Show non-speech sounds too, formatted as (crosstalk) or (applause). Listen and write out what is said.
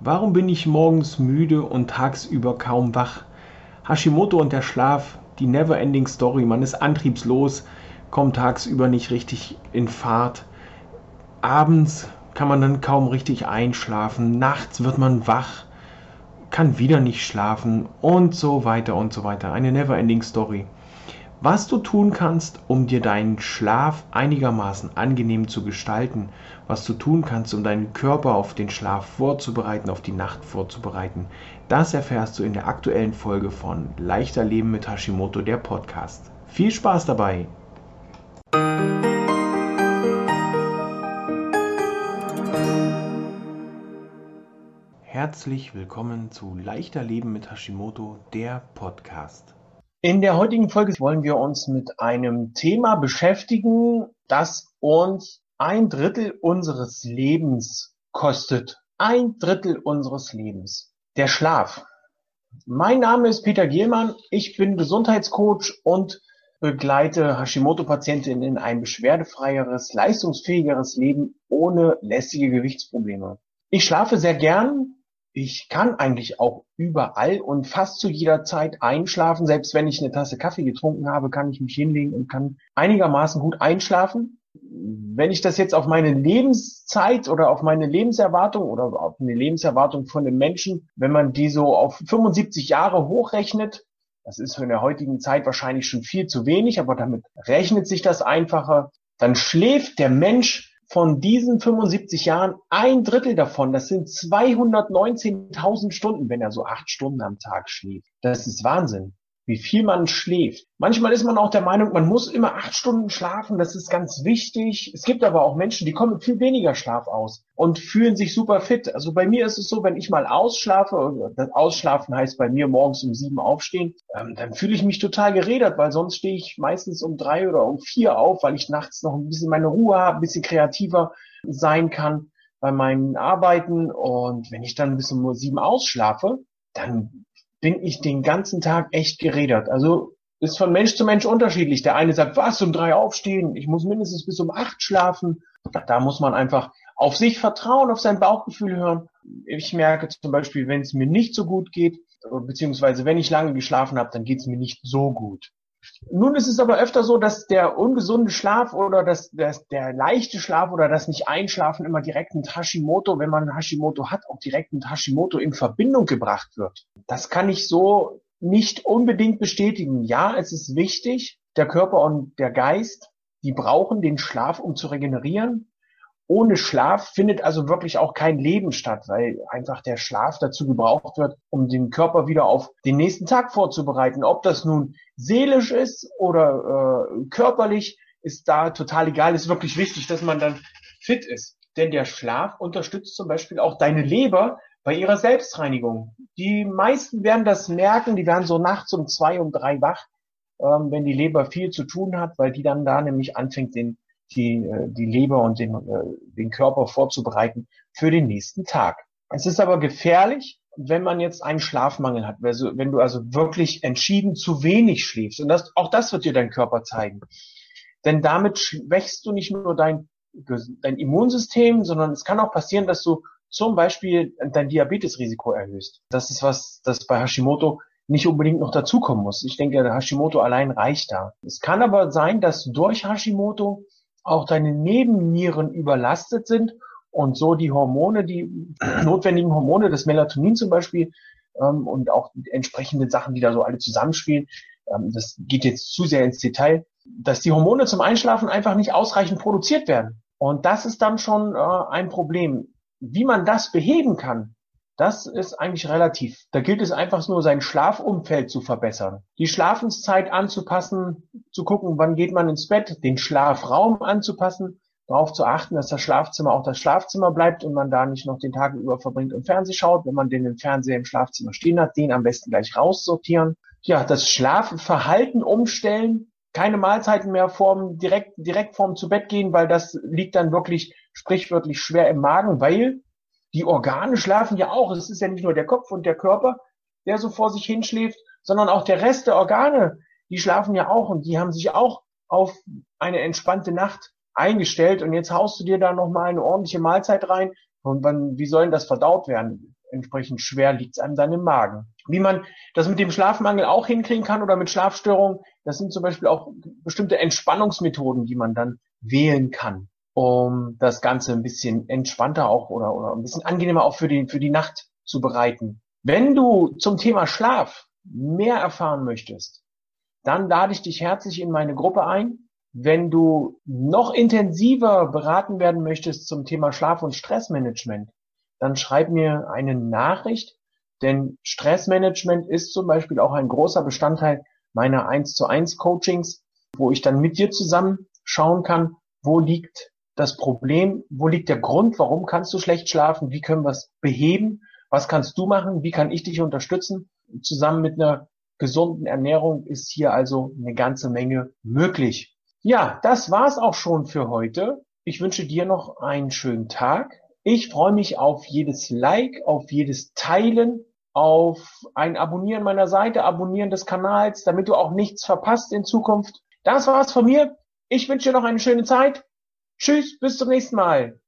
Warum bin ich morgens müde und tagsüber kaum wach? Hashimoto und der Schlaf, die Neverending Story, man ist antriebslos, kommt tagsüber nicht richtig in Fahrt. Abends kann man dann kaum richtig einschlafen, nachts wird man wach, kann wieder nicht schlafen und so weiter und so weiter. Eine Neverending Story. Was du tun kannst, um dir deinen Schlaf einigermaßen angenehm zu gestalten, was du tun kannst, um deinen Körper auf den Schlaf vorzubereiten, auf die Nacht vorzubereiten, das erfährst du in der aktuellen Folge von Leichter Leben mit Hashimoto, der Podcast. Viel Spaß dabei! Herzlich willkommen zu Leichter Leben mit Hashimoto, der Podcast. In der heutigen Folge wollen wir uns mit einem Thema beschäftigen, das uns ein Drittel unseres Lebens kostet. Ein Drittel unseres Lebens. Der Schlaf. Mein Name ist Peter Gielmann. Ich bin Gesundheitscoach und begleite Hashimoto-Patientinnen in ein beschwerdefreieres, leistungsfähigeres Leben ohne lästige Gewichtsprobleme. Ich schlafe sehr gern, ich kann eigentlich auch überall und fast zu jeder Zeit einschlafen. Selbst wenn ich eine Tasse Kaffee getrunken habe, kann ich mich hinlegen und kann einigermaßen gut einschlafen. Wenn ich das jetzt auf meine Lebenszeit oder auf meine Lebenserwartung oder auf eine Lebenserwartung von den Menschen, wenn man die so auf 75 Jahre hochrechnet, das ist für in der heutigen Zeit wahrscheinlich schon viel zu wenig, aber damit rechnet sich das einfacher, dann schläft der Mensch von diesen 75 Jahren ein Drittel davon, das sind 219.000 Stunden, wenn er so acht Stunden am Tag schläft. Das ist Wahnsinn wie viel man schläft. Manchmal ist man auch der Meinung, man muss immer acht Stunden schlafen, das ist ganz wichtig. Es gibt aber auch Menschen, die kommen mit viel weniger Schlaf aus und fühlen sich super fit. Also bei mir ist es so, wenn ich mal ausschlafe, das Ausschlafen heißt bei mir morgens um sieben aufstehen, ähm, dann fühle ich mich total geredert, weil sonst stehe ich meistens um drei oder um vier auf, weil ich nachts noch ein bisschen meine Ruhe habe, ein bisschen kreativer sein kann bei meinen Arbeiten. Und wenn ich dann bis um sieben ausschlafe, dann bin ich den ganzen Tag echt geredert. Also ist von Mensch zu Mensch unterschiedlich. Der eine sagt, was, um drei aufstehen, ich muss mindestens bis um acht schlafen. Da muss man einfach auf sich vertrauen, auf sein Bauchgefühl hören. Ich merke zum Beispiel, wenn es mir nicht so gut geht, beziehungsweise wenn ich lange geschlafen habe, dann geht es mir nicht so gut. Nun ist es aber öfter so, dass der ungesunde Schlaf oder das, das, der leichte Schlaf oder das nicht Einschlafen immer direkt mit Hashimoto, wenn man Hashimoto hat, auch direkt mit Hashimoto in Verbindung gebracht wird. Das kann ich so nicht unbedingt bestätigen. Ja, es ist wichtig, der Körper und der Geist, die brauchen den Schlaf, um zu regenerieren ohne Schlaf findet also wirklich auch kein Leben statt, weil einfach der Schlaf dazu gebraucht wird, um den Körper wieder auf den nächsten Tag vorzubereiten. Ob das nun seelisch ist oder äh, körperlich, ist da total egal. Ist wirklich wichtig, dass man dann fit ist. Denn der Schlaf unterstützt zum Beispiel auch deine Leber bei ihrer Selbstreinigung. Die meisten werden das merken, die werden so nachts um zwei, um drei wach, ähm, wenn die Leber viel zu tun hat, weil die dann da nämlich anfängt, den die, äh, die Leber und den, äh, den Körper vorzubereiten für den nächsten Tag. Es ist aber gefährlich, wenn man jetzt einen Schlafmangel hat, also wenn du also wirklich entschieden zu wenig schläfst. Und das, auch das wird dir dein Körper zeigen. Denn damit schwächst du nicht nur dein, dein Immunsystem, sondern es kann auch passieren, dass du zum Beispiel dein Diabetesrisiko erhöhst. Das ist was, das bei Hashimoto nicht unbedingt noch dazukommen muss. Ich denke, Hashimoto allein reicht da. Es kann aber sein, dass durch Hashimoto auch deine Nebennieren überlastet sind und so die Hormone, die (clears throat) notwendigen Hormone, das Melatonin zum Beispiel ähm, und auch entsprechende Sachen, die da so alle zusammenspielen, ähm, das geht jetzt zu sehr ins Detail, dass die Hormone zum Einschlafen einfach nicht ausreichend produziert werden. Und das ist dann schon äh, ein Problem. Wie man das beheben kann, das ist eigentlich relativ. Da gilt es einfach nur, sein Schlafumfeld zu verbessern. Die Schlafenszeit anzupassen, zu gucken, wann geht man ins Bett, den Schlafraum anzupassen, darauf zu achten, dass das Schlafzimmer auch das Schlafzimmer bleibt und man da nicht noch den Tag über verbringt und Fernseh schaut. Wenn man den im Fernseher im Schlafzimmer stehen hat, den am besten gleich raussortieren. Ja, das Schlafverhalten umstellen, keine Mahlzeiten mehr vorm, direkt, direkt vorm zu Bett gehen, weil das liegt dann wirklich sprichwörtlich schwer im Magen, weil die Organe schlafen ja auch. Es ist ja nicht nur der Kopf und der Körper, der so vor sich hinschläft, sondern auch der Rest der Organe, die schlafen ja auch und die haben sich auch auf eine entspannte Nacht eingestellt und jetzt haust du dir da nochmal eine ordentliche Mahlzeit rein und wann, wie soll denn das verdaut werden? Entsprechend schwer liegt es einem dann im Magen. Wie man das mit dem Schlafmangel auch hinkriegen kann oder mit Schlafstörungen, das sind zum Beispiel auch bestimmte Entspannungsmethoden, die man dann wählen kann, um das Ganze ein bisschen entspannter auch oder, oder ein bisschen angenehmer auch für die, für die Nacht zu bereiten. Wenn du zum Thema Schlaf mehr erfahren möchtest, dann lade ich dich herzlich in meine Gruppe ein. Wenn du noch intensiver beraten werden möchtest zum Thema Schlaf- und Stressmanagement, dann schreib mir eine Nachricht, denn Stressmanagement ist zum Beispiel auch ein großer Bestandteil meiner 1 zu 1 Coachings, wo ich dann mit dir zusammen schauen kann, wo liegt das Problem, wo liegt der Grund, warum kannst du schlecht schlafen, wie können wir es beheben, was kannst du machen, wie kann ich dich unterstützen. Zusammen mit einer gesunden Ernährung ist hier also eine ganze Menge möglich. Ja, das war's auch schon für heute. Ich wünsche dir noch einen schönen Tag. Ich freue mich auf jedes Like, auf jedes Teilen, auf ein Abonnieren meiner Seite, Abonnieren des Kanals, damit du auch nichts verpasst in Zukunft. Das war's von mir. Ich wünsche dir noch eine schöne Zeit. Tschüss, bis zum nächsten Mal.